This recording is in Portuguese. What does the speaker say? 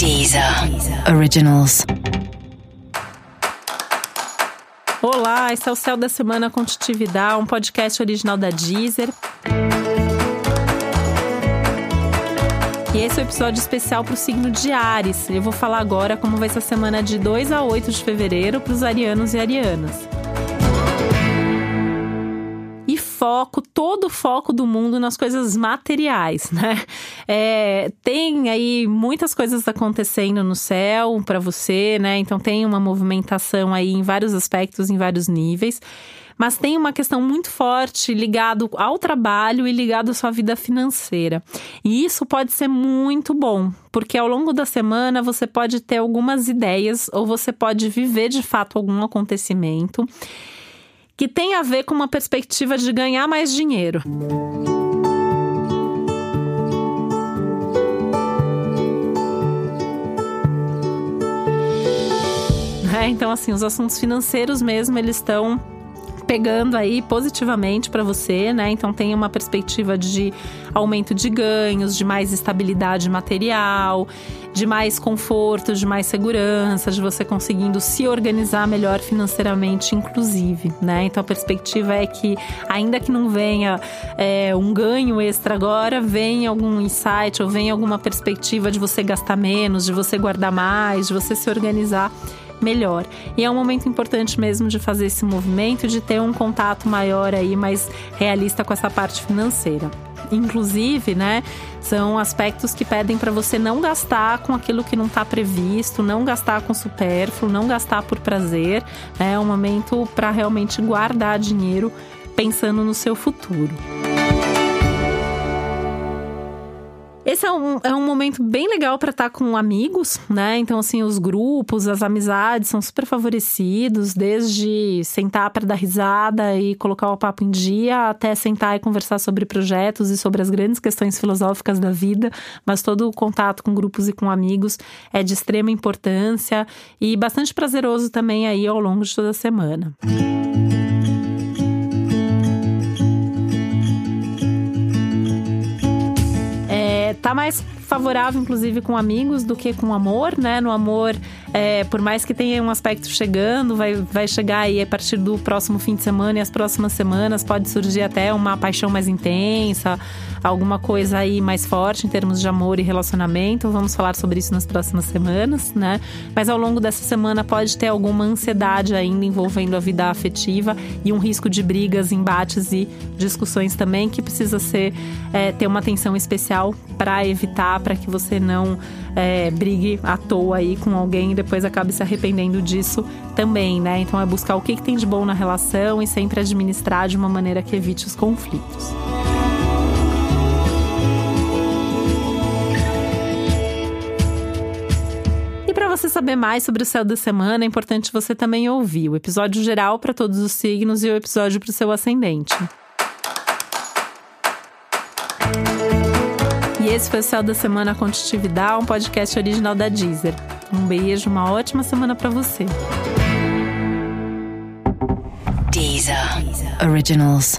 Deezer Originals. Olá, esse é o Céu da Semana com Titividade, um podcast original da Deezer. E esse é o um episódio especial para o signo de Ares. Eu vou falar agora como vai ser a semana de 2 a 8 de fevereiro para os arianos e arianas. Foco, todo o foco do mundo nas coisas materiais, né? É, tem aí muitas coisas acontecendo no céu para você, né? Então tem uma movimentação aí em vários aspectos, em vários níveis mas tem uma questão muito forte ligado ao trabalho e ligado à sua vida financeira. E isso pode ser muito bom, porque ao longo da semana você pode ter algumas ideias ou você pode viver de fato algum acontecimento que tem a ver com uma perspectiva de ganhar mais dinheiro. É, então, assim, os assuntos financeiros mesmo, eles estão pegando aí positivamente para você, né? Então tem uma perspectiva de aumento de ganhos, de mais estabilidade material, de mais conforto, de mais segurança, de você conseguindo se organizar melhor financeiramente, inclusive, né? Então a perspectiva é que, ainda que não venha é, um ganho extra agora, venha algum insight ou venha alguma perspectiva de você gastar menos, de você guardar mais, de você se organizar melhor. E é um momento importante mesmo de fazer esse movimento, de ter um contato maior aí, mais realista com essa parte financeira. Inclusive, né, são aspectos que pedem para você não gastar com aquilo que não está previsto, não gastar com supérfluo, não gastar por prazer. Né, é um momento para realmente guardar dinheiro pensando no seu futuro. Esse é um, é um momento bem legal para estar tá com amigos, né? Então, assim, os grupos, as amizades são super favorecidos, desde sentar para dar risada e colocar o papo em dia, até sentar e conversar sobre projetos e sobre as grandes questões filosóficas da vida. Mas todo o contato com grupos e com amigos é de extrema importância e bastante prazeroso também aí ao longo de toda a semana. Música tá mais favorável, inclusive, com amigos do que com amor, né? No amor, é, por mais que tenha um aspecto chegando, vai, vai chegar aí a partir do próximo fim de semana e as próximas semanas pode surgir até uma paixão mais intensa, alguma coisa aí mais forte em termos de amor e relacionamento. Vamos falar sobre isso nas próximas semanas, né? Mas ao longo dessa semana pode ter alguma ansiedade ainda envolvendo a vida afetiva e um risco de brigas, embates e discussões também que precisa ser é, ter uma atenção especial para evitar para que você não é, brigue à toa aí com alguém depois acabe se arrependendo disso também, né? Então é buscar o que, que tem de bom na relação e sempre administrar de uma maneira que evite os conflitos. E você saber mais sobre o céu da semana, é importante você também ouvir o episódio geral para todos os signos e o episódio para o seu ascendente. esse foi o Céu da Semana Contitividade, um podcast original da Deezer. Um beijo, uma ótima semana para você. Deezer. Deezer. Originals.